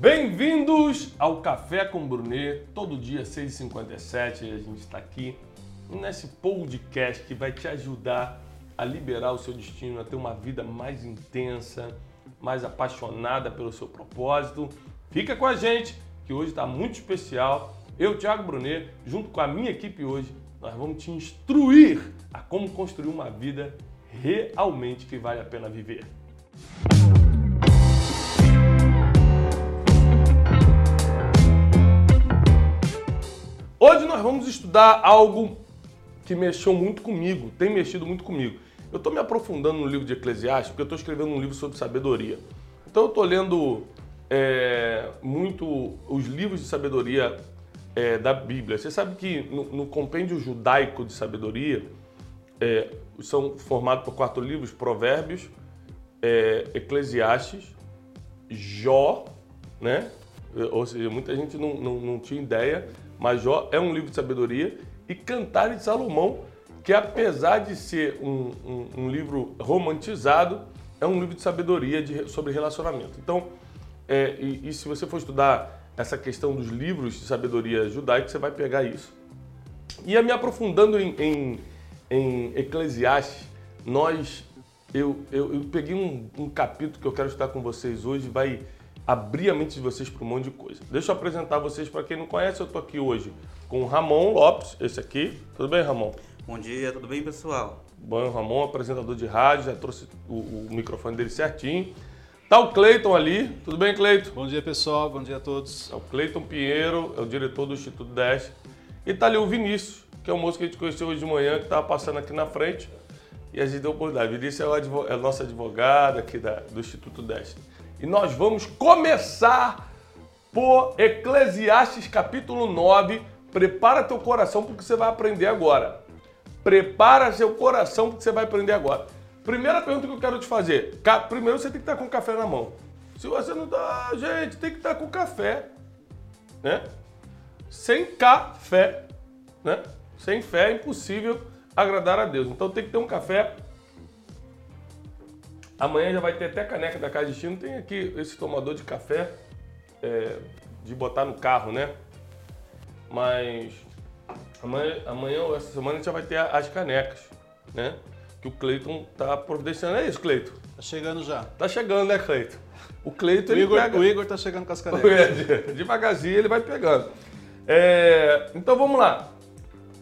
Bem-vindos ao Café com Brunet, todo dia 6h57 a gente está aqui nesse podcast que vai te ajudar a liberar o seu destino, a ter uma vida mais intensa, mais apaixonada pelo seu propósito. Fica com a gente que hoje está muito especial. Eu, Thiago Brunet, junto com a minha equipe hoje, nós vamos te instruir a como construir uma vida realmente que vale a pena viver. Hoje estudar algo que mexeu muito comigo, tem mexido muito comigo. Eu estou me aprofundando no livro de Eclesiastes porque eu estou escrevendo um livro sobre sabedoria. Então eu estou lendo é, muito os livros de sabedoria é, da Bíblia. Você sabe que no, no compêndio judaico de sabedoria é, são formados por quatro livros: Provérbios, é, Eclesiastes, Jó, né? Ou seja, muita gente não, não, não tinha ideia, mas Jó é um livro de sabedoria, e Cantares de Salomão, que apesar de ser um, um, um, livro romantizado, é um livro de sabedoria de, sobre relacionamento. Então, é, e, e, se você for estudar essa questão dos livros de sabedoria judaica, você vai pegar isso. E me aprofundando em, em, em Eclesiastes, nós, eu, eu, eu peguei um, um capítulo que eu quero estudar com vocês hoje, vai abrir a mente de vocês para um monte de coisa. Deixa eu apresentar vocês para quem não conhece. Eu estou aqui hoje com o Ramon Lopes, esse aqui. Tudo bem, Ramon? Bom dia, tudo bem, pessoal? Bom, Ramon, apresentador de rádio, já trouxe o, o microfone dele certinho. Tá o Cleiton ali. Tudo bem, Cleiton? Bom dia, pessoal. Bom dia a todos. É o Cleiton Pinheiro, é o diretor do Instituto Deste. E tá ali o Vinícius, que é o moço que a gente conheceu hoje de manhã, que estava passando aqui na frente. E a gente deu oportunidade. Vinícius é, o advogado, é a nossa advogada aqui da, do Instituto Deste. E nós vamos começar por Eclesiastes capítulo 9. Prepara teu coração porque você vai aprender agora. Prepara seu coração porque você vai aprender agora. Primeira pergunta que eu quero te fazer. Primeiro você tem que estar com café na mão. Se você não tá, gente, tem que estar com café, né? Sem café, né? Sem fé é impossível agradar a Deus. Então tem que ter um café Amanhã já vai ter até caneca da Casa Destino. Tem aqui esse tomador de café é, de botar no carro, né? Mas amanhã, amanhã ou essa semana a gente já vai ter as canecas, né? Que o Cleiton tá providenciando. É isso, Cleiton? Tá chegando já. Tá chegando, né, Cleiton? O Cleiton, o Igor, pega... O Igor tá chegando com as canecas. É, devagarzinho ele vai pegando. É, então vamos lá.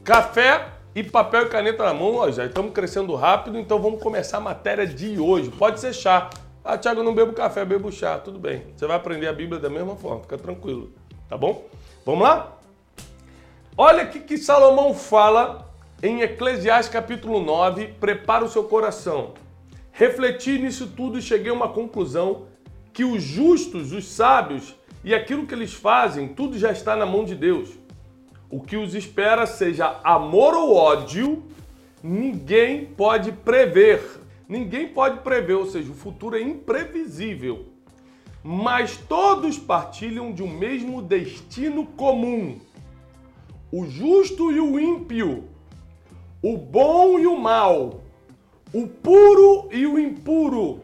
Café e papel e caneta na mão, ó, já estamos crescendo rápido, então vamos começar a matéria de hoje. Pode ser chá. Ah, Thiago, não bebo café, bebo chá. Tudo bem. Você vai aprender a Bíblia da mesma forma, fica tranquilo. Tá bom? Vamos lá? Olha o que Salomão fala em Eclesiastes capítulo 9. Prepara o seu coração. Refleti nisso tudo e cheguei a uma conclusão que os justos, os sábios e aquilo que eles fazem, tudo já está na mão de Deus o que os espera, seja amor ou ódio, ninguém pode prever. Ninguém pode prever, ou seja, o futuro é imprevisível. Mas todos partilham de um mesmo destino comum. O justo e o ímpio, o bom e o mal, o puro e o impuro,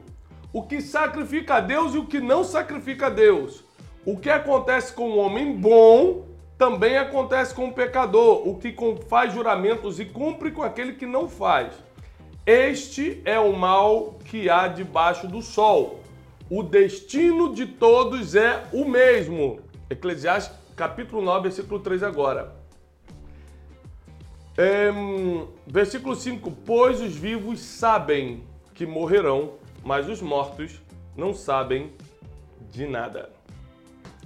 o que sacrifica a Deus e o que não sacrifica a Deus. O que acontece com o homem bom também acontece com o pecador, o que faz juramentos e cumpre com aquele que não faz. Este é o mal que há debaixo do sol. O destino de todos é o mesmo. Eclesiastes capítulo 9, versículo 3 agora. É, versículo 5: Pois os vivos sabem que morrerão, mas os mortos não sabem de nada.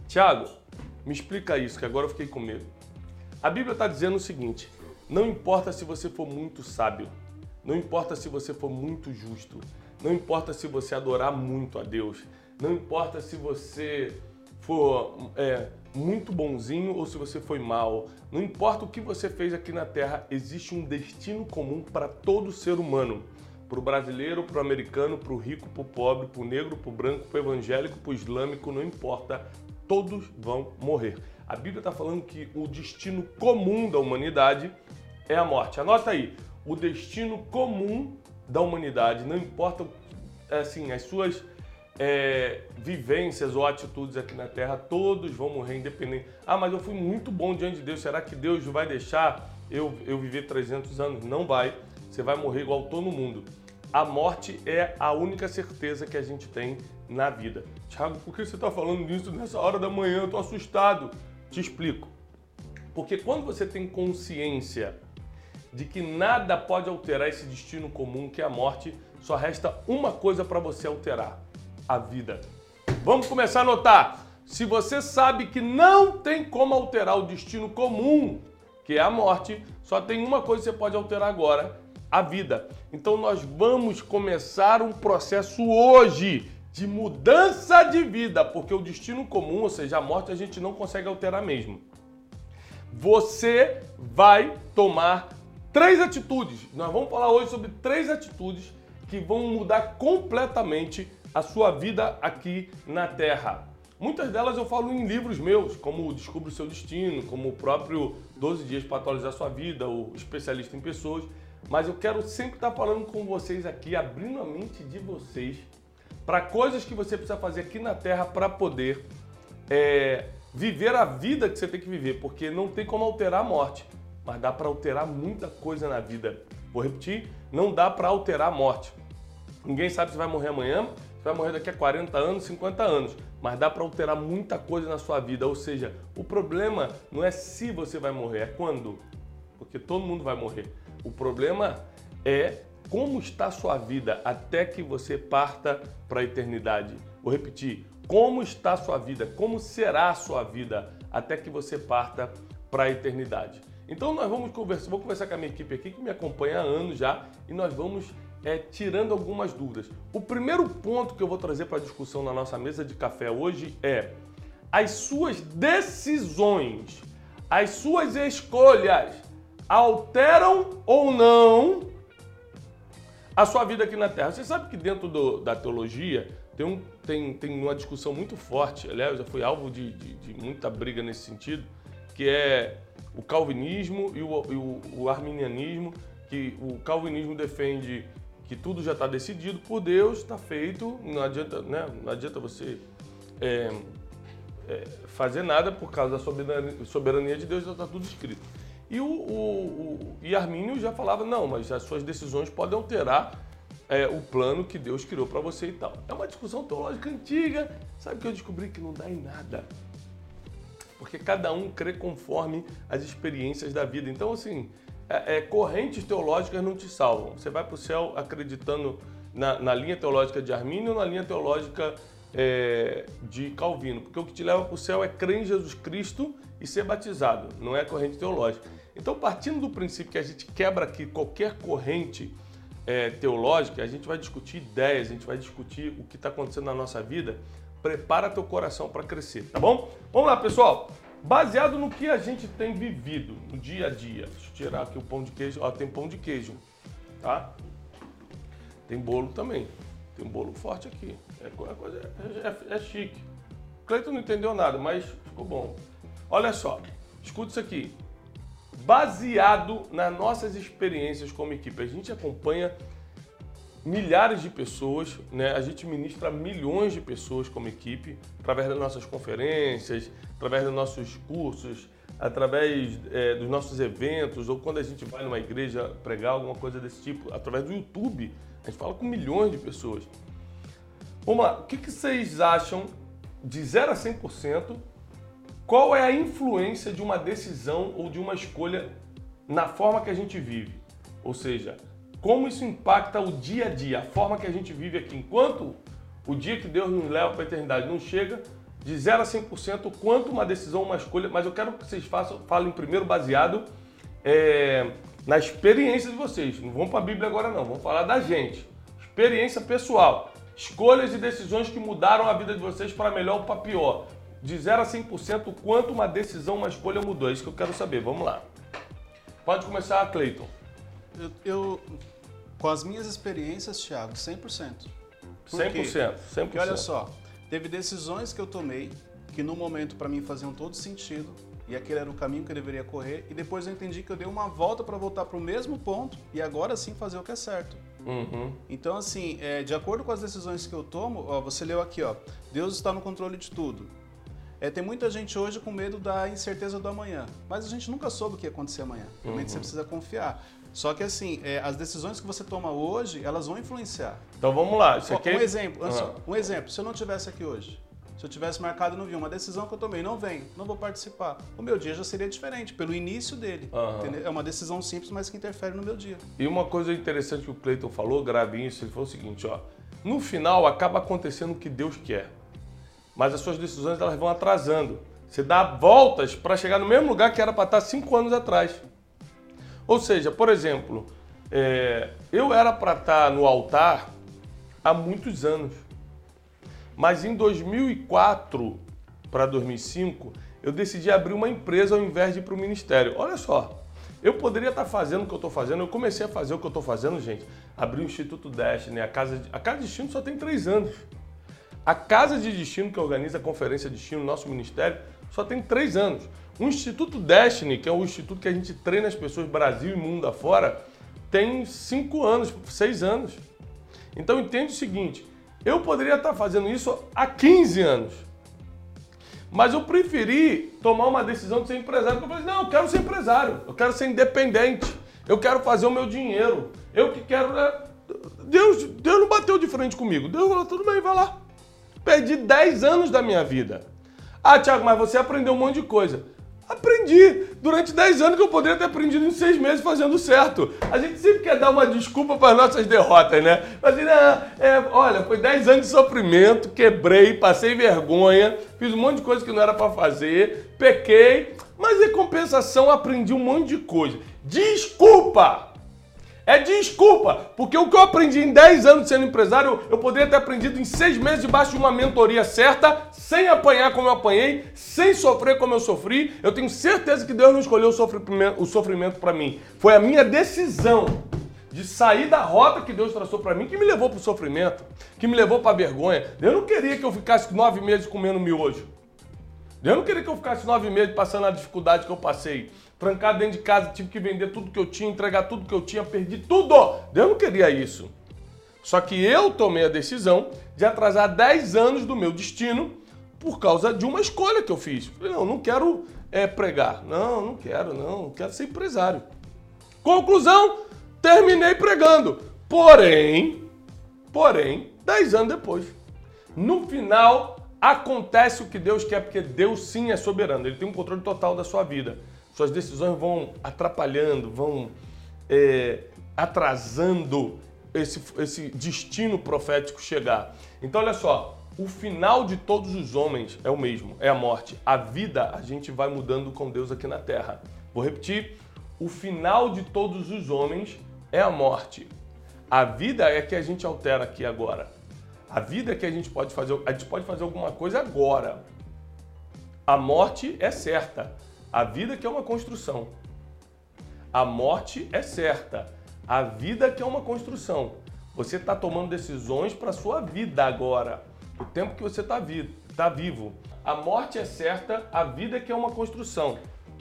Tiago, me explica isso, que agora eu fiquei com medo. A Bíblia está dizendo o seguinte: não importa se você for muito sábio, não importa se você for muito justo, não importa se você adorar muito a Deus, não importa se você for é, muito bonzinho ou se você foi mal, não importa o que você fez aqui na Terra, existe um destino comum para todo ser humano. Para o brasileiro, para o americano, para o rico, para o pobre, para o negro, para o branco, para o evangélico, para o islâmico, não importa todos vão morrer. A Bíblia está falando que o destino comum da humanidade é a morte. Anota aí, o destino comum da humanidade, não importa assim as suas é, vivências ou atitudes aqui na Terra, todos vão morrer independente. Ah, mas eu fui muito bom diante de Deus, será que Deus vai deixar eu, eu viver 300 anos? Não vai, você vai morrer igual todo mundo. A morte é a única certeza que a gente tem na vida. Tiago, por que você está falando disso nessa hora da manhã? Eu estou assustado. Te explico. Porque quando você tem consciência de que nada pode alterar esse destino comum que é a morte, só resta uma coisa para você alterar: a vida. Vamos começar a notar. Se você sabe que não tem como alterar o destino comum, que é a morte, só tem uma coisa que você pode alterar agora: a vida. Então nós vamos começar um processo hoje de mudança de vida, porque o destino comum, ou seja, a morte, a gente não consegue alterar mesmo. Você vai tomar três atitudes. Nós vamos falar hoje sobre três atitudes que vão mudar completamente a sua vida aqui na Terra. Muitas delas eu falo em livros meus, como Descubra o Seu Destino, como o próprio 12 Dias para Atualizar Sua Vida, o Especialista em Pessoas. Mas eu quero sempre estar falando com vocês aqui, abrindo a mente de vocês para coisas que você precisa fazer aqui na Terra para poder é, viver a vida que você tem que viver, porque não tem como alterar a morte, mas dá para alterar muita coisa na vida. Vou repetir, não dá para alterar a morte. Ninguém sabe se vai morrer amanhã, se vai morrer daqui a 40 anos, 50 anos, mas dá para alterar muita coisa na sua vida. Ou seja, o problema não é se você vai morrer, é quando. Porque todo mundo vai morrer. O problema é como está sua vida até que você parta para a eternidade. Vou repetir, como está sua vida, como será a sua vida até que você parta para a eternidade. Então nós vamos conversar, vou conversar com a minha equipe aqui que me acompanha há anos já e nós vamos é, tirando algumas dúvidas. O primeiro ponto que eu vou trazer para discussão na nossa mesa de café hoje é as suas decisões, as suas escolhas alteram ou não a sua vida aqui na Terra. Você sabe que dentro do, da teologia tem, um, tem, tem uma discussão muito forte, aliás, já foi alvo de, de, de muita briga nesse sentido, que é o calvinismo e o, e o, o arminianismo, que o calvinismo defende que tudo já está decidido por Deus, está feito, não adianta, né? não adianta você é, é, fazer nada por causa da soberania, soberania de Deus, já está tudo escrito. E o, o, o e Armínio já falava, não, mas as suas decisões podem alterar é, o plano que Deus criou para você e tal. É uma discussão teológica antiga. Sabe que eu descobri que não dá em nada. Porque cada um crê conforme as experiências da vida. Então, assim, é, é, correntes teológicas não te salvam. Você vai para o céu acreditando na, na, linha teológica de Armínio ou na linha teológica é, de Calvino. Porque o que te leva para o céu é crer em Jesus Cristo e ser batizado, não é corrente teológica. Então, partindo do princípio que a gente quebra aqui qualquer corrente é, teológica, a gente vai discutir ideias, a gente vai discutir o que está acontecendo na nossa vida. Prepara teu coração para crescer, tá bom? Vamos lá, pessoal. Baseado no que a gente tem vivido no dia a dia. Deixa eu tirar aqui o pão de queijo. Ó, tem pão de queijo, tá? Tem bolo também. Tem um bolo forte aqui. É, é, coisa, é, é, é chique. Cleiton não entendeu nada, mas ficou bom. Olha só, escuta isso aqui baseado nas nossas experiências como equipe. A gente acompanha milhares de pessoas, né? a gente ministra milhões de pessoas como equipe, através das nossas conferências, através dos nossos cursos, através é, dos nossos eventos, ou quando a gente vai numa igreja pregar alguma coisa desse tipo, através do YouTube. A gente fala com milhões de pessoas. Vamos lá, o que, que vocês acham de 0 a 100% qual é a influência de uma decisão ou de uma escolha na forma que a gente vive? Ou seja, como isso impacta o dia a dia, a forma que a gente vive aqui. Enquanto o dia que Deus nos leva para a eternidade não chega, de 0 a 100%, quanto uma decisão, uma escolha, mas eu quero que vocês façam, falem primeiro baseado é, na experiência de vocês. Não vamos para a Bíblia agora não, vamos falar da gente. Experiência pessoal. Escolhas e decisões que mudaram a vida de vocês para melhor ou para pior de 0 a 100%, quanto uma decisão, uma escolha mudou? É isso que eu quero saber. Vamos lá. Pode começar, Cleiton. Eu, eu, com as minhas experiências, Thiago, 100%. Por 100%, 100%. Porque olha só, teve decisões que eu tomei que no momento para mim faziam todo sentido e aquele era o caminho que eu deveria correr e depois eu entendi que eu dei uma volta para voltar para o mesmo ponto e agora sim fazer o que é certo. Uhum. Então, assim, é, de acordo com as decisões que eu tomo, ó, você leu aqui, ó, Deus está no controle de tudo. É, tem muita gente hoje com medo da incerteza do amanhã, mas a gente nunca soube o que ia acontecer amanhã. Realmente você precisa confiar. Só que assim, é, as decisões que você toma hoje, elas vão influenciar. Então vamos lá. Isso aqui... Um exemplo, Ah. um exemplo, se eu não tivesse aqui hoje, se eu tivesse marcado não vi uma decisão que eu tomei, não vem, não vou participar. O meu dia já seria diferente, pelo início dele. Entendeu? É uma decisão simples, mas que interfere no meu dia. E uma coisa interessante que o Cleiton falou, grave isso, ele falou o seguinte, ó. No final acaba acontecendo o que Deus quer. Mas as suas decisões elas vão atrasando. Você dá voltas para chegar no mesmo lugar que era para estar cinco anos atrás. Ou seja, por exemplo, é, eu era para estar no altar há muitos anos. Mas em 2004 para 2005, eu decidi abrir uma empresa ao invés de ir para o ministério. Olha só, eu poderia estar fazendo o que eu estou fazendo, eu comecei a fazer o que eu estou fazendo, gente. Abri o Instituto Destiny, a Casa de, a Casa de Destino só tem três anos. A Casa de Destino, que organiza a Conferência Destino, nosso ministério, só tem três anos. O Instituto Destiny, que é o instituto que a gente treina as pessoas Brasil e mundo afora, tem cinco anos, seis anos. Então entende o seguinte, eu poderia estar fazendo isso há 15 anos. Mas eu preferi tomar uma decisão de ser empresário. Porque eu falei, não, eu quero ser empresário, eu quero ser independente, eu quero fazer o meu dinheiro, eu que quero. né? Deus, Deus não bateu de frente comigo. Deus falou, tudo bem, vai lá. Perdi 10 anos da minha vida. Ah, Thiago, mas você aprendeu um monte de coisa. Aprendi. Durante 10 anos que eu poderia ter aprendido em 6 meses fazendo certo. A gente sempre quer dar uma desculpa para as nossas derrotas, né? Mas, assim, "Ah, é, olha, foi 10 anos de sofrimento, quebrei, passei vergonha, fiz um monte de coisa que não era para fazer, pequei, mas em compensação aprendi um monte de coisa. Desculpa! É desculpa, porque o que eu aprendi em 10 anos sendo empresário, eu poderia ter aprendido em 6 meses debaixo de uma mentoria certa, sem apanhar como eu apanhei, sem sofrer como eu sofri. Eu tenho certeza que Deus não escolheu o sofrimento, para mim. Foi a minha decisão de sair da rota que Deus traçou para mim que me levou para o sofrimento, que me levou para a vergonha. Eu não queria que eu ficasse nove meses comendo miojo. Eu não queria que eu ficasse nove meses passando a dificuldade que eu passei. Trancado dentro de casa, tive que vender tudo que eu tinha, entregar tudo que eu tinha, perdi tudo. Eu não queria isso. Só que eu tomei a decisão de atrasar 10 anos do meu destino por causa de uma escolha que eu fiz. Falei, não, não quero é, pregar. Não, não quero, não. Quero ser empresário. Conclusão, terminei pregando. Porém, porém, 10 anos depois. No final, acontece o que Deus quer, porque Deus sim é soberano. Ele tem um controle total da sua vida. Suas decisões vão atrapalhando, vão é, atrasando esse, esse destino profético chegar. Então, olha só, o final de todos os homens é o mesmo, é a morte. A vida a gente vai mudando com Deus aqui na terra. Vou repetir: o final de todos os homens é a morte. A vida é que a gente altera aqui agora. A vida é que a gente pode fazer, a gente pode fazer alguma coisa agora. A morte é certa. A vida que é uma construção. A morte é certa. A vida que é uma construção. Você está tomando decisões para a sua vida agora. O tempo que você está vi tá vivo. A morte é certa, a vida que é uma construção.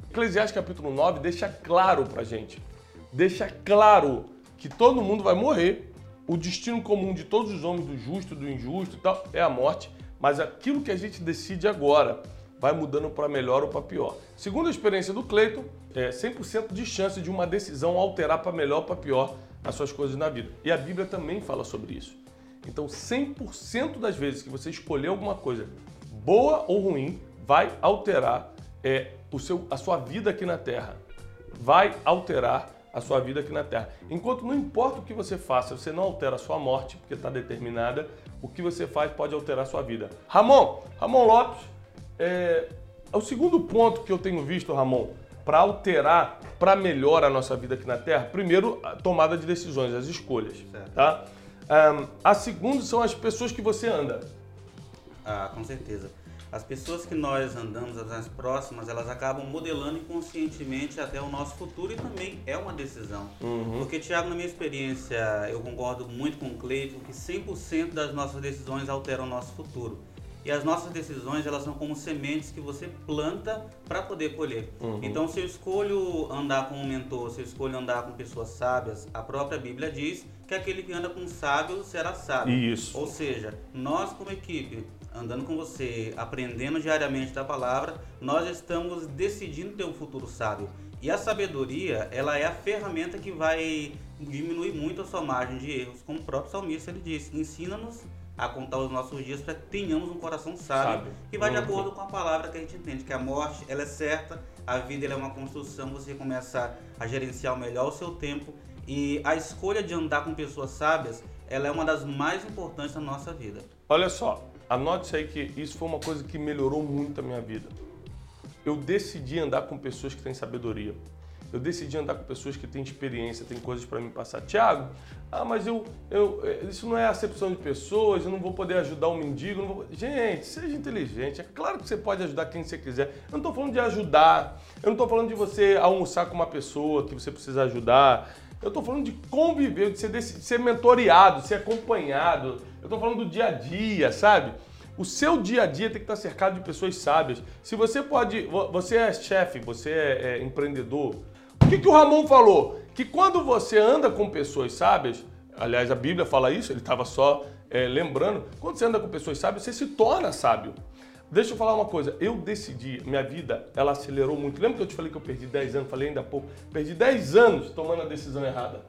Eclesiastes capítulo 9 deixa claro para gente. Deixa claro que todo mundo vai morrer. O destino comum de todos os homens, do justo, do injusto e tal, é a morte. Mas aquilo que a gente decide agora vai mudando para melhor ou para pior. Segundo a experiência do Cleiton, é 100% de chance de uma decisão alterar para melhor ou para pior as suas coisas na vida. E a Bíblia também fala sobre isso. Então, 100% das vezes que você escolher alguma coisa boa ou ruim, vai alterar é, o seu, a sua vida aqui na Terra. Vai alterar a sua vida aqui na Terra. Enquanto não importa o que você faça, você não altera a sua morte, porque está determinada, o que você faz pode alterar a sua vida. Ramon, Ramon Lopes, é, o segundo ponto que eu tenho visto, Ramon, para alterar, para melhor a nossa vida aqui na Terra, primeiro, a tomada de decisões, as escolhas, Certo. tá? Ahn, a segunda são as pessoas que você anda. Ah, com certeza. As pessoas que nós andamos, as mais próximas, elas acabam modelando inconscientemente até o nosso futuro e também é uma decisão. Porque, Tiago, na minha experiência, eu concordo muito com o Cleiton que 100% das nossas decisões alteram o nosso futuro. E as nossas decisões, elas são como sementes que você planta para poder colher. Uhum. Então, se eu escolho andar com um mentor, se eu escolho andar com pessoas sábias, a própria Bíblia diz que aquele que anda com um sábio será sábio. Isso. Ou seja, nós como equipe, andando com você, aprendendo diariamente da palavra, nós estamos decidindo ter um futuro sábio. E a sabedoria, ela é a ferramenta que vai diminuir muito a sua margem de erros. Como o próprio salmista ele disse, ensina-nos a contar os nossos dias para que tenhamos um coração sábio, Sabe. que vai de acordo com a palavra que a gente entende, que a morte ela é certa, a vida é uma construção, você começa a gerenciar melhor o seu tempo e a escolha de andar com pessoas sábias, ela é uma das mais importantes da nossa vida. Olha só, anote aí que isso foi uma coisa que melhorou muito a minha vida. Eu decidi andar com pessoas que têm sabedoria. Eu decidi andar com pessoas que têm experiência, têm coisas para me passar. Tiago, ah, mas eu, eu, é, isso não é acepção de pessoas, eu não vou poder ajudar um mendigo. Vou... Gente, seja inteligente. É claro que você pode ajudar quem você quiser. Eu não estou falando de ajudar, eu não estou falando de você almoçar com uma pessoa que você precisa ajudar. Eu estou falando de conviver, de ser, de ser mentoreado, de ser acompanhado. Eu estou falando do dia a dia, sabe? O seu dia a dia tem que estar cercado de pessoas sábias. Se você pode, você é chefe, você é, é empreendedor, o que, que o Ramon falou? Que quando você anda com pessoas sábias, aliás, a Bíblia fala isso, ele estava só é, lembrando, quando você anda com pessoas sábias, você se torna sábio. Deixa eu falar uma coisa, eu decidi, minha vida, ela acelerou muito. Lembra que eu te falei que eu perdi 10 anos? Falei ainda há pouco. Perdi 10 anos tomando a decisão errada.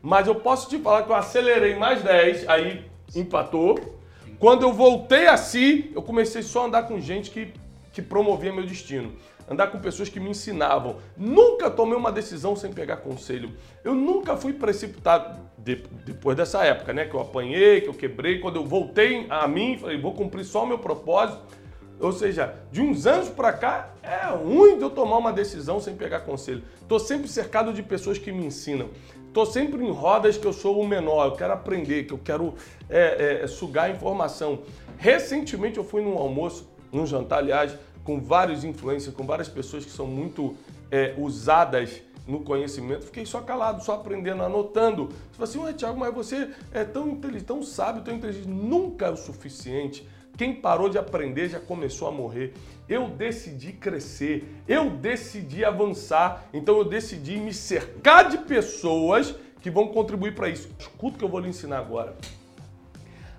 Mas eu posso te falar que eu acelerei mais 10, aí empatou. Quando eu voltei a si, eu comecei só a andar com gente que, que promovia meu destino andar com pessoas que me ensinavam. Nunca tomei uma decisão sem pegar conselho. Eu nunca fui precipitado de, depois dessa época, né? Que eu apanhei, que eu quebrei. Quando eu voltei a mim, falei, vou cumprir só o meu propósito. Ou seja, de uns anos para cá, é ruim de eu tomar uma decisão sem pegar conselho. Estou sempre cercado de pessoas que me ensinam. Estou sempre em rodas que eu sou o menor, eu quero aprender, que eu quero é, é, sugar informação. Recentemente eu fui num almoço, num jantar, aliás, com vários influencers, com várias pessoas que são muito é, usadas no conhecimento, fiquei só calado, só aprendendo, anotando. Você fala assim, ué, Thiago, mas você é tão inteligente, tão sábio, tão inteligente. Nunca é o suficiente. Quem parou de aprender já começou a morrer. Eu decidi crescer, eu decidi avançar, então eu decidi me cercar de pessoas que vão contribuir para isso. Escuta o que eu vou lhe ensinar agora.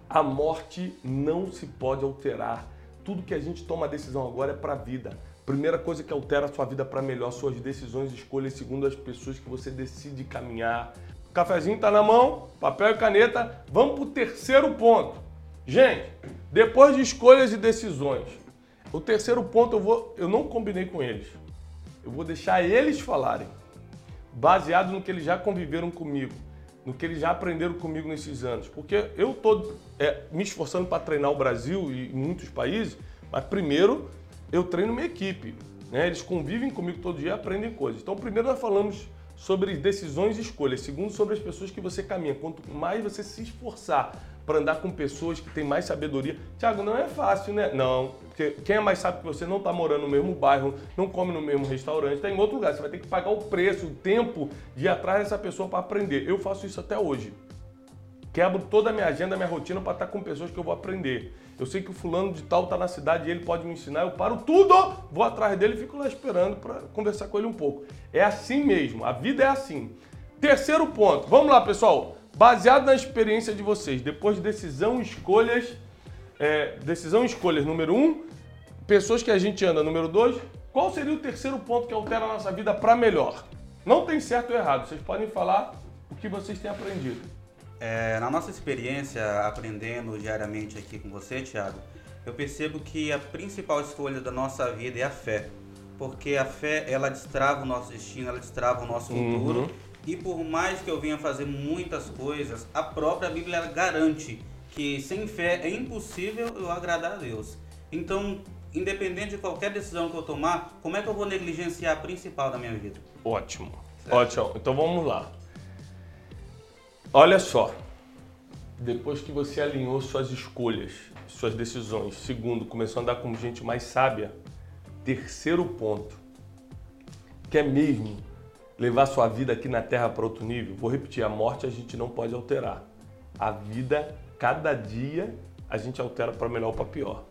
A morte não se pode alterar tudo que a gente toma decisão agora é para a vida. Primeira coisa que altera a sua vida para melhor, suas decisões escolhas segundo as pessoas que você decide caminhar. O cafezinho está na mão, papel e caneta. Vamos para o terceiro ponto. Gente, depois de escolhas e decisões, o terceiro ponto eu, vou, eu não combinei com eles. Eu vou deixar eles falarem, baseado no que eles já conviveram comigo no que eles já aprenderam comigo nesses anos. Porque eu estou é, me esforçando para treinar o Brasil e muitos países, mas primeiro eu treino minha equipe. Né? Eles convivem comigo todo dia e aprendem coisas. Então, primeiro nós falamos sobre decisões e escolhas. Segundo, sobre as pessoas que você caminha. Quanto mais você se esforçar para andar com pessoas que têm mais sabedoria. Tiago, não é fácil, né? Não, porque quem é mais sábio que você não está morando no mesmo bairro, não come no mesmo restaurante, está em outro lugar. Você vai ter que pagar o preço, o tempo de ir atrás dessa pessoa para aprender. Eu faço isso até hoje. Quebro toda a minha agenda, minha rotina para estar com pessoas que eu vou aprender. Eu sei que o fulano de tal está na cidade e ele pode me ensinar, eu paro tudo, vou atrás dele e fico lá esperando para conversar com ele um pouco. É assim mesmo, a vida é assim. Terceiro ponto, vamos lá pessoal. Baseado na experiência de vocês, depois de decisão, escolhas, é, decisão, escolhas, número um, pessoas que a gente anda, número dois, qual seria o terceiro ponto que altera a nossa vida para melhor? Não tem certo ou errado, vocês podem falar o que vocês têm aprendido. É, na nossa experiência, aprendendo diariamente aqui com você, Thiago, eu percebo que a principal escolha da nossa vida é a fé. Porque a fé, ela destrava o nosso destino, ela destrava o nosso futuro. Uhum e por mais que eu venha fazer muitas coisas, a própria Bíblia garante que sem fé é impossível eu agradar a Deus. Então, independente de qualquer decisão que eu tomar, como é que eu vou negligenciar a principal da minha vida? Ótimo. Certo? Ótimo. Então vamos lá. Olha só. Depois que você alinhou suas escolhas, suas decisões, segundo, começou a andar com gente mais sábia, terceiro ponto, que é mesmo levar sua vida aqui na Terra para outro nível? Vou repetir, a morte a gente não pode alterar. A vida, cada dia, a gente altera para melhor ou para pior.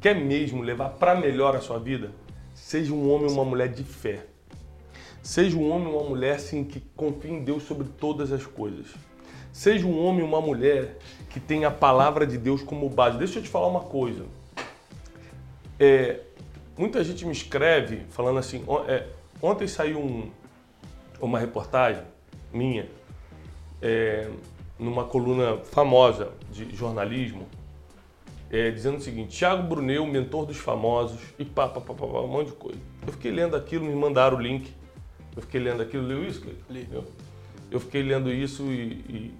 quer mesmo levar para melhor a sua vida, seja um homem ou uma mulher de fé. Seja um homem ou uma mulher sim, que confie em Deus sobre todas as coisas. Seja um homem ou uma mulher que tenha a palavra de Deus como base. Deixa eu te falar uma coisa. É, muita gente me escreve falando assim. É, ontem saiu um, uma reportagem minha é, numa coluna famosa de jornalismo é, dizendo o seguinte: Tiago Brunel, mentor dos famosos, e pá, pá, pá, pá, um monte de coisa. Eu fiquei lendo aquilo, me mandaram o link. Eu fiquei lendo aquilo, leu isso? Li. Eu, eu fiquei lendo isso e, e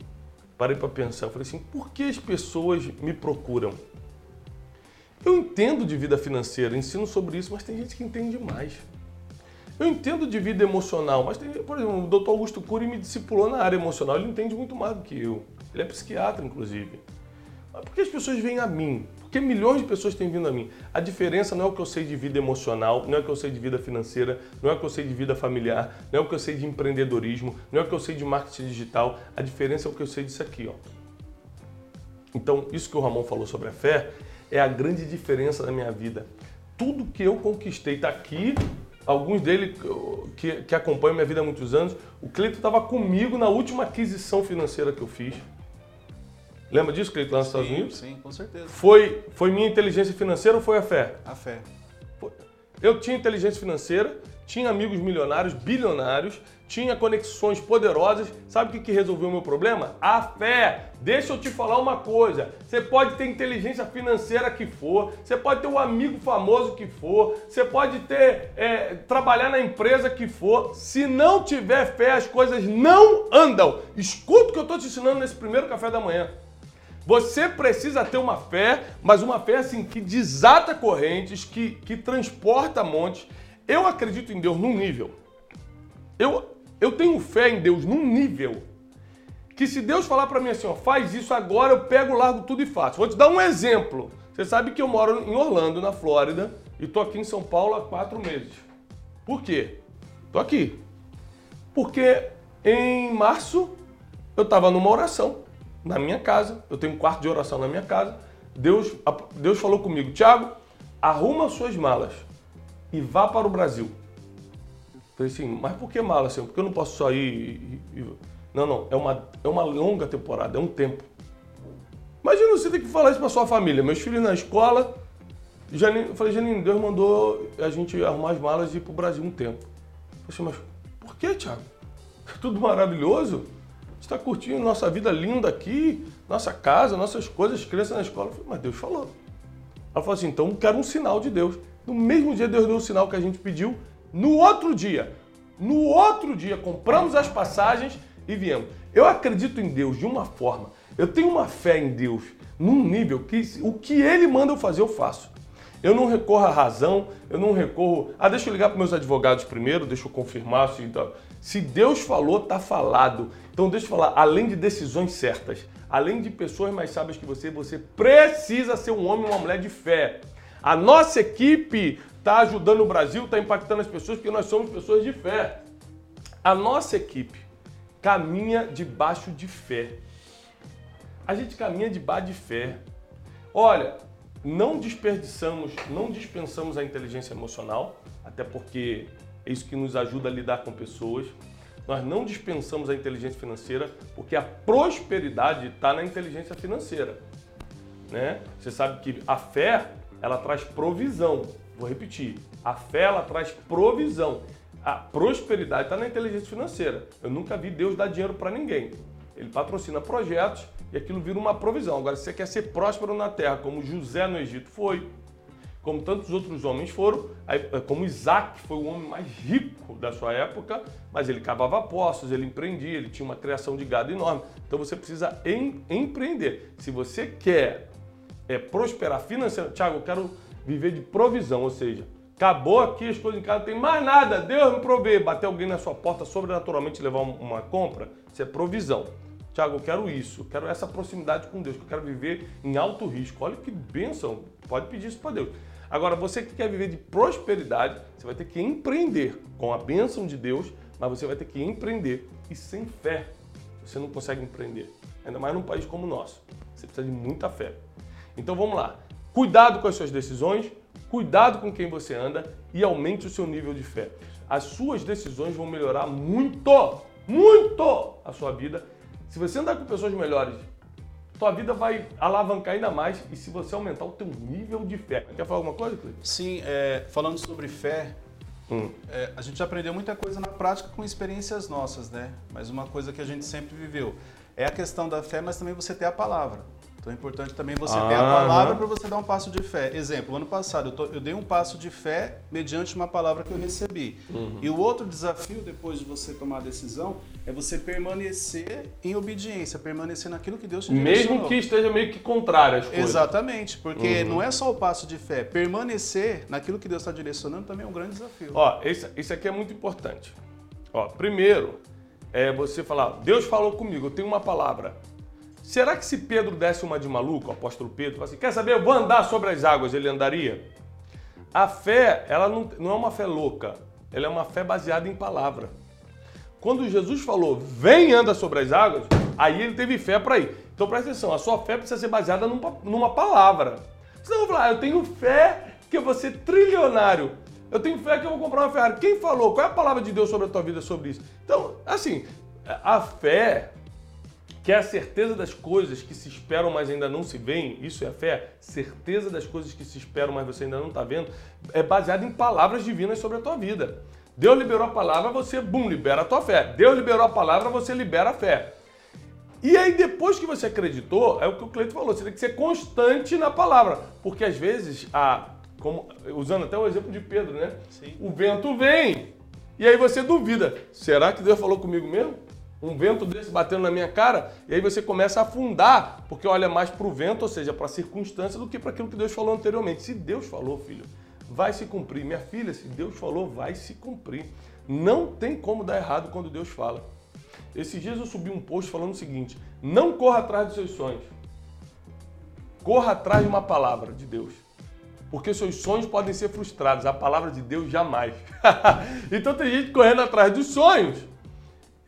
parei para pensar. Eu falei assim: por que as pessoas me procuram? Eu entendo de vida financeira, ensino sobre isso, mas tem gente que entende mais. Eu entendo de vida emocional, mas tem, por exemplo, o Dr. Augusto Cury me discipulou na área emocional, ele entende muito mais do que eu. Ele é psiquiatra, inclusive. Mas por que as pessoas vêm a mim? Porque milhões de pessoas têm vindo a mim. A diferença não é o que eu sei de vida emocional, não é o que eu sei de vida financeira, não é o que eu sei de vida familiar, não é o que eu sei de empreendedorismo, não é o que eu sei de marketing digital. A diferença é o que eu sei disso aqui, ó. Então, isso que o Ramon falou sobre a fé é a grande diferença da minha vida. Tudo que eu conquistei está aqui alguns dele que, que acompanham minha vida há muitos anos, o Cleiton estava comigo na última aquisição financeira que eu fiz. Lembra disso, Cleiton, lá nos Estados Unidos? Sim, com certeza. Foi, foi minha inteligência financeira ou foi a fé? A fé. Eu tinha inteligência financeira, tinha amigos milionários, bilionários, tinha conexões poderosas. Sabe o que, resolveu o meu problema? A fé. Deixa eu te falar uma coisa. Você pode ter inteligência financeira que for, você pode ter um amigo famoso que for, você pode ter é, trabalhar na empresa que for. Se não tiver fé, as coisas não andam. Escuta o que eu estou te ensinando nesse primeiro café da manhã. Você precisa ter uma fé, mas uma fé assim que desata correntes, que, que transporta montes. Eu acredito em Deus num nível. Eu, eu tenho fé em Deus num nível que se Deus falar para mim assim, ó, faz isso agora, eu pego, largo tudo e faço. Vou te dar um exemplo. Você sabe que eu moro em Orlando, na Flórida, e tô aqui em São Paulo há quatro meses. Por quê? Tô aqui. Porque em março eu estava numa oração na minha casa, eu tenho um quarto de oração na minha casa. Deus, Deus falou comigo, Tiago, arruma suas malas e vá para o Brasil. Falei assim, mas por que mala, Senhor? Porque eu não posso só ir e... Não, não, é uma, é uma longa temporada, é um tempo. Imagina você ter que falar isso para sua família. Meus filhos na escola, Janine, eu falei, Janine, Deus mandou a gente arrumar as malas e ir para o Brasil um tempo. Eu falei assim, mas por que, Tiago? Tudo maravilhoso está curtindo nossa vida linda aqui, nossa casa, nossas coisas, crianças na escola. Eu falei, mas Deus falou. Ela falou assim, então quero um sinal de Deus. No mesmo dia Deus deu o sinal que a gente pediu. No outro dia, no outro dia, compramos as passagens e viemos. Eu acredito em Deus de uma forma. Eu tenho uma fé em Deus num nível que o que Ele manda eu fazer, eu faço. Eu não recorro à razão, eu não recorro. Ah, deixa eu ligar para meus advogados primeiro, deixa eu confirmar se. Então, se Deus falou, tá falado. Então deixa eu falar, além de decisões certas, além de pessoas mais sábias que você, você precisa ser um homem ou uma mulher de fé. A nossa equipe está ajudando o Brasil, está impactando as pessoas, porque nós somos pessoas de fé. A nossa equipe caminha debaixo de fé. A gente caminha debaixo de fé. Olha, não desperdiçamos, não dispensamos a inteligência emocional, até porque é isso que nos ajuda a lidar com pessoas. Nós não dispensamos a inteligência financeira, porque a prosperidade está na inteligência financeira. Né? Você sabe que a fé, ela traz provisão. Vou repetir. A fé, ela traz provisão. A prosperidade está na inteligência financeira. Eu nunca vi Deus dar dinheiro para ninguém. Ele patrocina projetos e aquilo vira uma provisão. Agora, se você quer ser próspero na terra, como José no Egito foi, como tantos outros homens foram, eh, como Isaac foi o homem mais rico da sua época, mas ele cavava poços, ele empreendia, ele tinha uma criação de gado enorme. Então você precisa em, empreender. Se você quer é, prosperar financeiramente, Tiago, eu quero viver de provisão, ou seja, acabou aqui as coisas em casa, não tem mais nada, Deus me provê. Bater alguém na sua porta sobrenaturalmente levar uma compra, isso é provisão. Tiago, eu quero isso, eu quero essa proximidade com Deus, eu quero viver em alto risco. Olha que bênção, pode pedir isso para Deus. Agora, você que quer viver de prosperidade, você vai ter que empreender com a bênção de Deus, mas você vai ter que empreender. E sem fé, você não consegue empreender. Ainda mais num país como o nosso. Você precisa de muita fé. Então vamos lá. Cuidado com as suas decisões, cuidado com quem você anda e aumente o seu nível de fé. As suas decisões vão melhorar muito, muito a sua vida. Se você andar com pessoas melhores, tua vida vai alavancar ainda mais e se você aumentar o teu nível de fé. Quer falar alguma coisa, Cleiton? Sim, é, falando sobre fé, hum. é, a gente aprendeu muita coisa na prática com experiências nossas, né? Mas uma coisa que a gente sempre viveu é a questão da fé, mas também você ter a palavra. Então é importante também você ah, ter a palavra para você dar um passo de fé. Exemplo, ano passado eu, tô, eu, dei um passo de fé mediante uma palavra que eu recebi. Uhum. E o outro desafio, depois de você tomar a decisão, é você permanecer em obediência, permanecer naquilo que Deus te direcionou. Mesmo que esteja meio que contrário às coisas. Exatamente, porque uhum. não é só o passo de fé. Permanecer naquilo que Deus está direcionando também é um grande desafio. Ó, isso, isso aqui é muito importante. Ó, primeiro, é você falar, Deus falou comigo, eu tenho uma palavra. Será que se Pedro desse uma de maluco, o apóstolo Pedro, assim, quer saber, eu vou andar sobre as águas, ele andaria? A fé, ela não, não é uma fé louca, ela é uma fé baseada em palavra. Quando Jesus falou, vem anda sobre as águas, aí ele teve fé para ir. Então presta atenção, a sua fé precisa ser baseada numa, numa palavra. Senão eu vou falar, ah, eu tenho fé que eu vou ser trilionário. Eu tenho fé que eu vou comprar uma Ferrari. Quem falou? Qual é a palavra de Deus sobre a tua vida sobre isso? Então, assim, a fé, que é a certeza das coisas que se esperam, mas ainda não se veem, isso é a fé, certeza das coisas que se esperam, mas você ainda não está vendo, é baseada em palavras divinas sobre a tua vida. Deus liberou a palavra, você, bum, libera a tua fé. Deus liberou a palavra, você libera a fé. E aí, depois que você acreditou, é o que o Cleito falou, você tem que ser constante na palavra. Porque às vezes, a, como, usando até o exemplo de Pedro, né? Sim. O vento vem. E aí você duvida: será que Deus falou comigo mesmo? Um vento desse batendo na minha cara, e aí você começa a afundar, porque olha mais para o vento, ou seja, para a circunstância, do que para aquilo que Deus falou anteriormente. Se Deus falou, filho, vai se cumprir. Minha filha, se Deus falou, vai se cumprir. Não tem como dar errado quando Deus fala. Esses dias eu subi um post falando o seguinte: não corra atrás dos seus sonhos. Corra atrás de uma palavra de Deus. Porque seus sonhos podem ser frustrados, a palavra de Deus jamais. então tem gente correndo atrás dos sonhos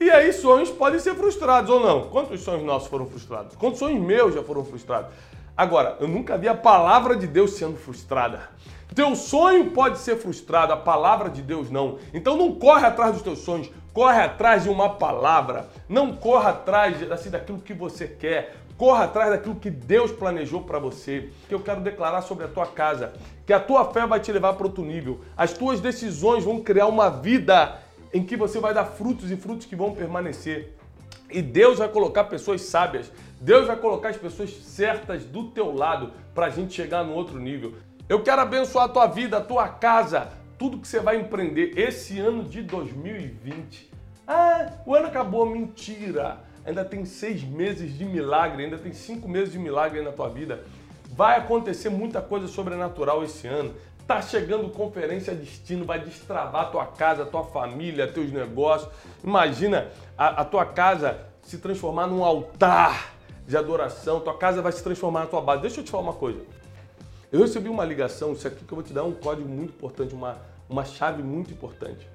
e aí sonhos podem ser frustrados ou não. Quantos sonhos nossos foram frustrados? Quantos sonhos meus já foram frustrados? Agora, eu nunca vi a palavra de Deus sendo frustrada. Teu sonho pode ser frustrado, a palavra de Deus não. Então não corre atrás dos teus sonhos, corre atrás de uma palavra. Não corra atrás assim, daquilo que você quer. Corra atrás daquilo que Deus planejou para você. Que eu quero declarar sobre a tua casa, que a tua fé vai te levar para outro nível. As tuas decisões vão criar uma vida em que você vai dar frutos e frutos que vão permanecer. E Deus vai colocar pessoas sábias, Deus vai colocar as pessoas certas do teu lado para a gente chegar no outro nível. Eu quero abençoar a tua vida, a tua casa, tudo que você vai empreender esse ano de 2020. Ah, o ano acabou, mentira! Ainda tem seis meses de milagre, ainda tem cinco meses de milagre na tua vida. Vai acontecer muita coisa sobrenatural esse ano. Tá chegando conferência destino, vai destravar tua casa, tua família, teus negócios. Imagina a, a tua casa se transformar num altar de adoração, tua casa vai se transformar na tua base. Deixa eu te falar uma coisa. Eu recebi uma ligação, isso aqui que eu vou te dar um código muito importante, uma, uma chave muito importante.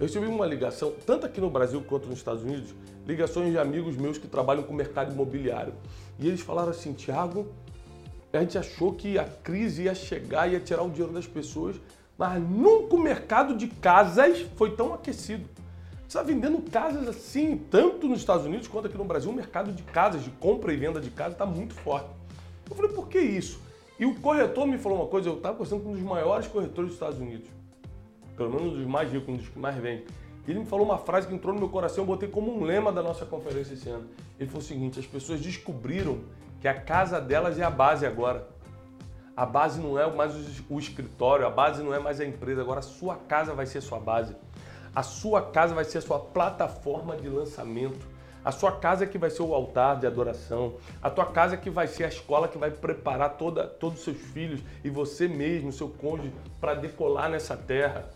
Eu recebi uma ligação, tanto aqui no Brasil quanto nos Estados Unidos, ligações de amigos meus que trabalham com o mercado imobiliário. E eles falaram assim, Tiago, a gente achou que a crise ia chegar, ia tirar o dinheiro das pessoas, mas nunca o mercado de casas foi tão aquecido. Você está vendendo casas assim, tanto nos Estados Unidos quanto aqui no Brasil, o mercado de casas, de compra e venda de casas está muito forte. Eu falei, por que isso? E o corretor me falou uma coisa, eu estava conversando com um dos maiores corretores dos Estados Unidos, pelo menos um dos mais ricos, um dos que mais vendem. Ele me falou uma frase que entrou no meu coração, eu botei como um lema da nossa conferência esse ano. Ele falou o seguinte: as pessoas descobriram que a casa delas é a base agora. A base não é mais o escritório, a base não é mais a empresa, agora a sua casa vai ser sua base. A sua casa vai ser a sua plataforma de lançamento. A sua casa é que vai ser o altar de adoração. A tua casa é que vai ser a escola que vai preparar toda, todos os seus filhos e você mesmo, seu cônjuge, para decolar nessa terra.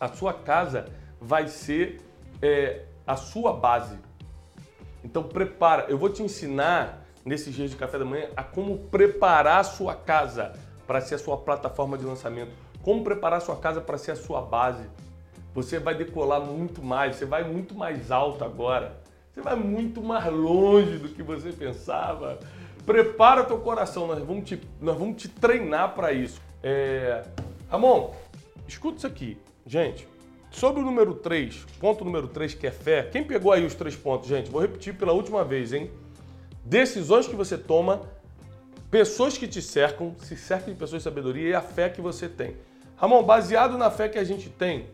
A sua casa vai ser é, a sua base. Então prepara. Eu vou te ensinar nesses dias de café da manhã a como preparar a sua casa para ser a sua plataforma de lançamento. Como preparar a sua casa para ser a sua base. Você vai decolar muito mais, você vai muito mais alto agora. Você vai muito mais longe do que você pensava. Prepara teu coração, nós vamos te, nós vamos te treinar para isso. É... Ramon, escuta isso aqui. Gente, sobre o número 3, ponto número 3, que é fé, quem pegou aí os três pontos, gente? Vou repetir pela última vez, hein? Decisões que você toma, pessoas que te cercam, se cercam de pessoas de sabedoria e a fé que você tem. Ramon, baseado na fé que a gente tem,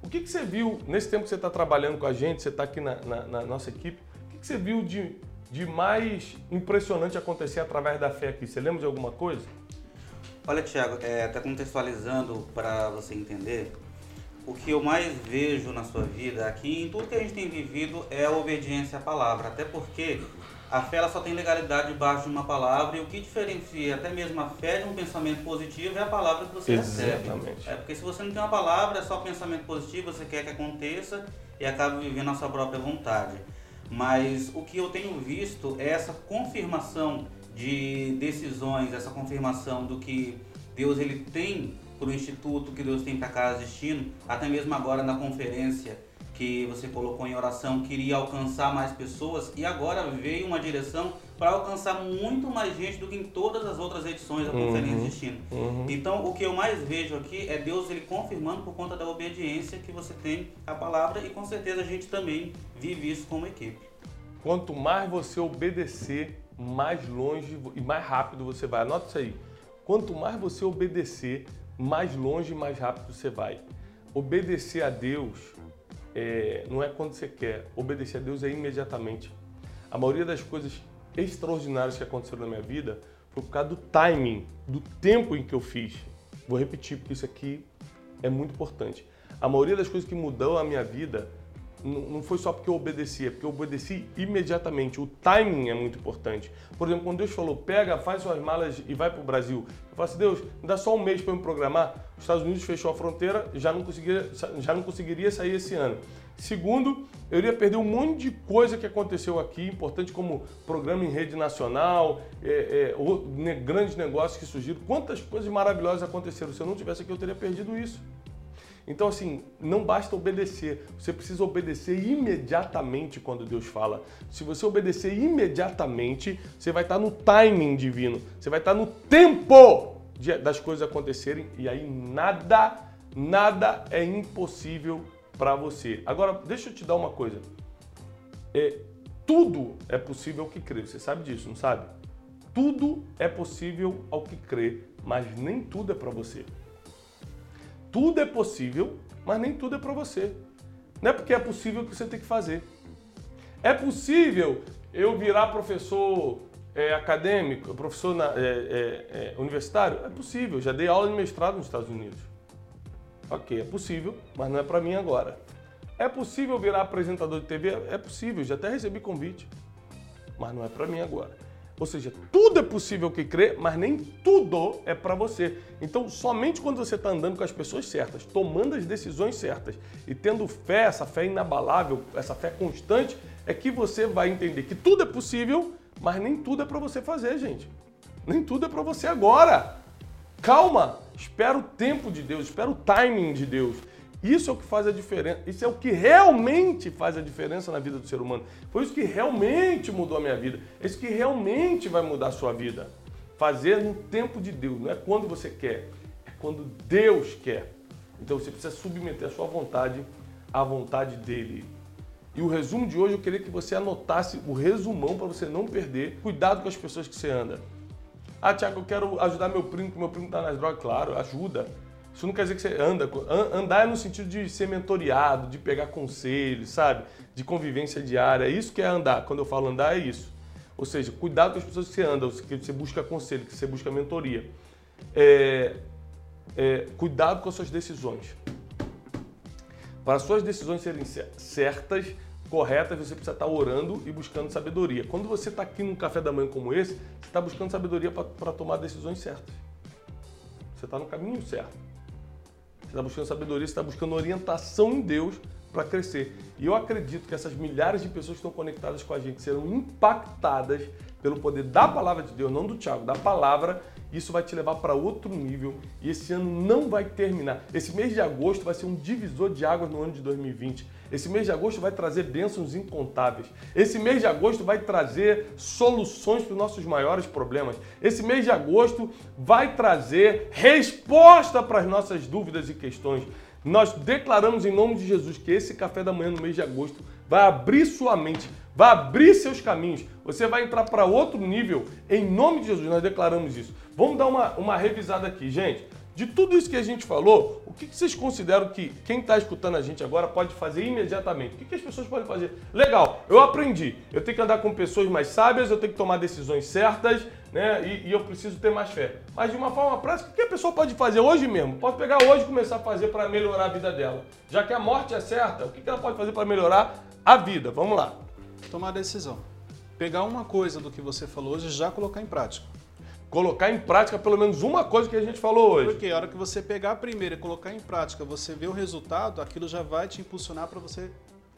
o que, que você viu nesse tempo que você está trabalhando com a gente, você está aqui na, na, na, nossa equipe, o que, que você viu de, de mais impressionante acontecer através da fé aqui? Você lembra de alguma coisa? Olha, Tiago, é, até contextualizando para você entender, o que eu mais vejo na sua vida aqui, em tudo que a gente tem vivido, é a obediência à palavra. Até porque a fé ela só tem legalidade debaixo de uma palavra e o que diferencia até mesmo a fé de um pensamento positivo é a palavra que você Exatamente. recebe. É porque se você não tem uma palavra, é só pensamento positivo, você quer que aconteça e acaba vivendo a sua própria vontade. Mas o que eu tenho visto é essa confirmação de decisões, essa confirmação do que Deus ele tem para o instituto, que Deus tem para Casa Destino, até mesmo agora na conferência que você colocou em oração queria alcançar mais pessoas e agora veio uma direção para alcançar muito mais gente do que em todas as outras edições da uhum, Conferência Destino. Uhum. Então, o que eu mais vejo aqui é Deus ele confirmando por conta da obediência que você tem à palavra e com certeza a gente também vive isso como equipe. Quanto mais você obedecer, mais longe e mais rápido você vai. Anota isso aí. Quanto mais você obedecer, mais longe e mais rápido você vai. Obedecer a Deus é, não é quando você quer, obedecer a Deus é imediatamente. A maioria das coisas extraordinárias que aconteceram na minha vida foi por causa do timing, do tempo em que eu fiz. Vou repetir porque isso aqui é muito importante. A maioria das coisas que mudou a minha vida não foi só porque eu obedeci, é porque eu obedeci imediatamente. O timing é muito importante. Por exemplo, quando Deus falou, pega, faz suas malas e vai para o Brasil. Eu falei assim, Deus, me dá só um mês para eu me programar. Os Estados Unidos fechou a fronteira, já não, conseguiria, já não conseguiria sair esse ano. Segundo, eu iria perder um monte de coisa que aconteceu aqui, importante como programa em rede nacional, é, é, grandes negócios que surgiram. Quantas coisas maravilhosas aconteceram. Se eu não tivesse aqui, eu teria perdido isso. Então, assim, não basta obedecer, você precisa obedecer imediatamente quando Deus fala. Se você obedecer imediatamente, você vai estar no timing divino, você vai estar no tempo das coisas acontecerem e aí nada, nada é impossível para você. Agora, deixa eu te dar uma coisa. É, tudo é possível ao que crê. Você sabe disso, não sabe? Tudo é possível ao que crê, mas nem tudo é para você tudo é possível, mas nem tudo é para você. Não é porque é possível que você tem que fazer. É possível eu virar professor é, acadêmico, professor na, é, é, é universitário? É possível, já dei aula de mestrado nos Estados Unidos. Ok, é possível, mas não é para mim agora. É possível virar apresentador de TV? É possível, já até recebi convite, mas não é para mim agora. Ou seja, tudo é possível que crê, mas nem tudo é para você. Então, somente quando você está andando com as pessoas certas, tomando as decisões certas e tendo fé, essa fé inabalável, essa fé constante, é que você vai entender que tudo é possível, mas nem tudo é para você fazer, gente. Nem tudo é para você agora. Calma, espera o tempo de Deus, espera o timing de Deus. Isso é o que faz a diferença, isso é o que realmente faz a diferença na vida do ser humano. Foi isso que realmente mudou a minha vida. É isso que realmente vai mudar a sua vida. Fazer no tempo de Deus, não é quando você quer, é quando Deus quer. Então você precisa submeter a sua vontade à vontade dele. E o resumo de hoje eu queria que você anotasse o resumão para você não perder. Cuidado com as pessoas que você anda. Ah, Tiago, eu quero ajudar meu primo, que meu primo está nas drogas. Claro, ajuda. Isso não quer dizer que você anda. Andar é no sentido de ser mentoreado, de pegar conselhos, sabe? De convivência diária. É isso que é andar. Quando eu falo andar, é isso. Ou seja, cuidado com as pessoas que você anda, que você busca conselho, que você busca mentoria. É, é, cuidado com as suas decisões. Para as suas decisões serem certas, corretas, você precisa estar orando e buscando sabedoria. Quando você está aqui num café da manhã como esse, você está buscando sabedoria para tomar decisões certas. Você está no caminho certo. Você está buscando sabedoria, você está buscando orientação em Deus para crescer. E eu acredito que essas milhares de pessoas que estão conectadas com a gente serão impactadas pelo poder da palavra de Deus, não do Tiago, da palavra. Isso vai te levar para outro nível e esse ano não vai terminar. Esse mês de agosto vai ser um divisor de águas no ano de 2020. Esse mês de agosto vai trazer bênçãos incontáveis. Esse mês de agosto vai trazer soluções para os nossos maiores problemas. Esse mês de agosto vai trazer resposta para as nossas dúvidas e questões. Nós declaramos em nome de Jesus que esse café da manhã no mês de agosto vai abrir sua mente, vai abrir seus caminhos. Você vai entrar para outro nível em nome de Jesus. Nós declaramos isso. Vamos dar uma, uma revisada aqui, gente. De tudo isso que a gente falou, o que vocês consideram que quem está escutando a gente agora pode fazer imediatamente? O que as pessoas podem fazer? Legal, eu aprendi. Eu tenho que andar com pessoas mais sábias, eu tenho que tomar decisões certas, né? E, e eu preciso ter mais fé. Mas de uma forma prática, o que a pessoa pode fazer hoje mesmo? Pode pegar hoje e começar a fazer para melhorar a vida dela. Já que a morte é certa, o que ela pode fazer para melhorar a vida? Vamos lá. Tomar decisão. Pegar uma coisa do que você falou hoje e já colocar em prática colocar em prática pelo menos uma coisa que a gente falou hoje. Porque a hora que você pegar a primeira e colocar em prática, você vê o resultado, aquilo já vai te impulsionar para você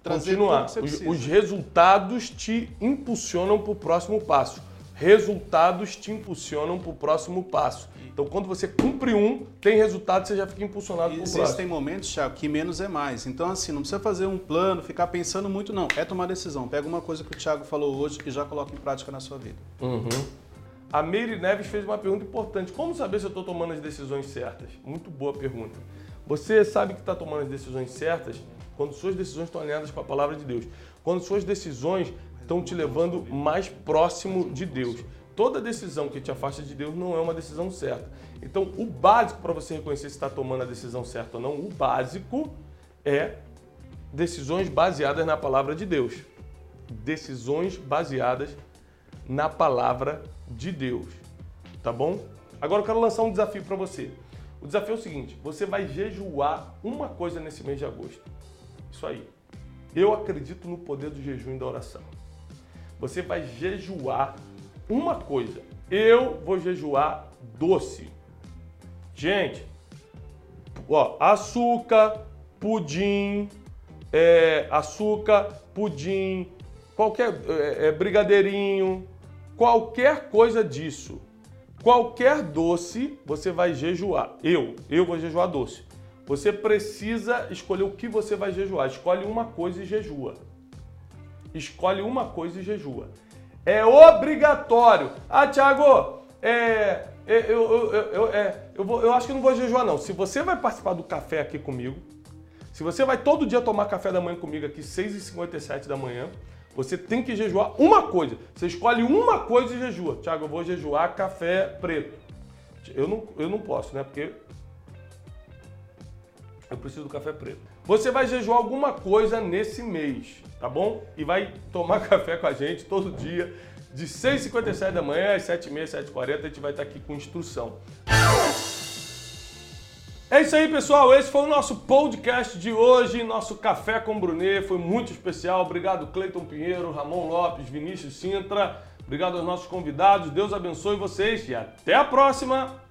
trazer Continuar. Que você os, os resultados te impulsionam para o próximo passo. Resultados te impulsionam para o próximo passo. Então, quando você cumpre um, tem resultado, você já fica impulsionado para o próximo. Existem momentos, Thiago, que menos é mais. Então, assim, não precisa fazer um plano, ficar pensando muito, não. É tomar decisão. Pega uma coisa que o Thiago falou hoje que já coloca em prática na sua vida. Uhum. A Meire Neves fez uma pergunta importante. Como saber se eu estou tomando as decisões certas? Muito boa pergunta. Você sabe que está tomando as decisões certas quando suas decisões estão alinhadas com a palavra de Deus. Quando suas decisões estão te levando mais próximo de Deus. Toda decisão que te afasta de Deus não é uma decisão certa. Então, o básico para você reconhecer se está tomando a decisão certa ou não, o básico é decisões baseadas na palavra de Deus. Decisões baseadas na palavra de Deus. Tá bom? Agora eu quero lançar um desafio para você. O desafio é o seguinte: você vai jejuar uma coisa nesse mês de agosto. Isso aí. Eu acredito no poder do jejum e da oração. Você vai jejuar uma coisa. Eu vou jejuar doce. Gente, ó, açúcar, pudim, é, açúcar, pudim, qualquer é, é, brigadeirinho, qualquer coisa disso, qualquer doce, você vai jejuar. Eu, eu vou jejuar doce. Você precisa escolher o que você vai jejuar. Escolhe uma coisa e jejua. Escolhe uma coisa e jejua. É obrigatório. Ah, Thiago, é, é, eu, eu, eu, é, eu, vou, eu acho que não vou jejuar, não. Se você vai participar do café aqui comigo, se você vai todo dia tomar café da manhã comigo aqui, 6h57 da manhã, você tem que jejuar uma coisa. Você escolhe uma coisa e jejua. Tiago, eu vou jejuar café preto. Eu não, eu não posso, né? Porque eu preciso do café preto. Você vai jejuar alguma coisa nesse mês, tá bom? E vai tomar café com a gente todo dia, de 6h57 da manhã às 7h30, 7h40, a gente vai estar aqui com instrução. É isso aí, pessoal. Esse foi o nosso podcast de hoje, nosso Café com Brunet. Foi muito especial. Obrigado, Cleiton Pinheiro, Ramon Lopes, Vinícius Sintra. Obrigado aos nossos convidados. Deus abençoe vocês e até a próxima!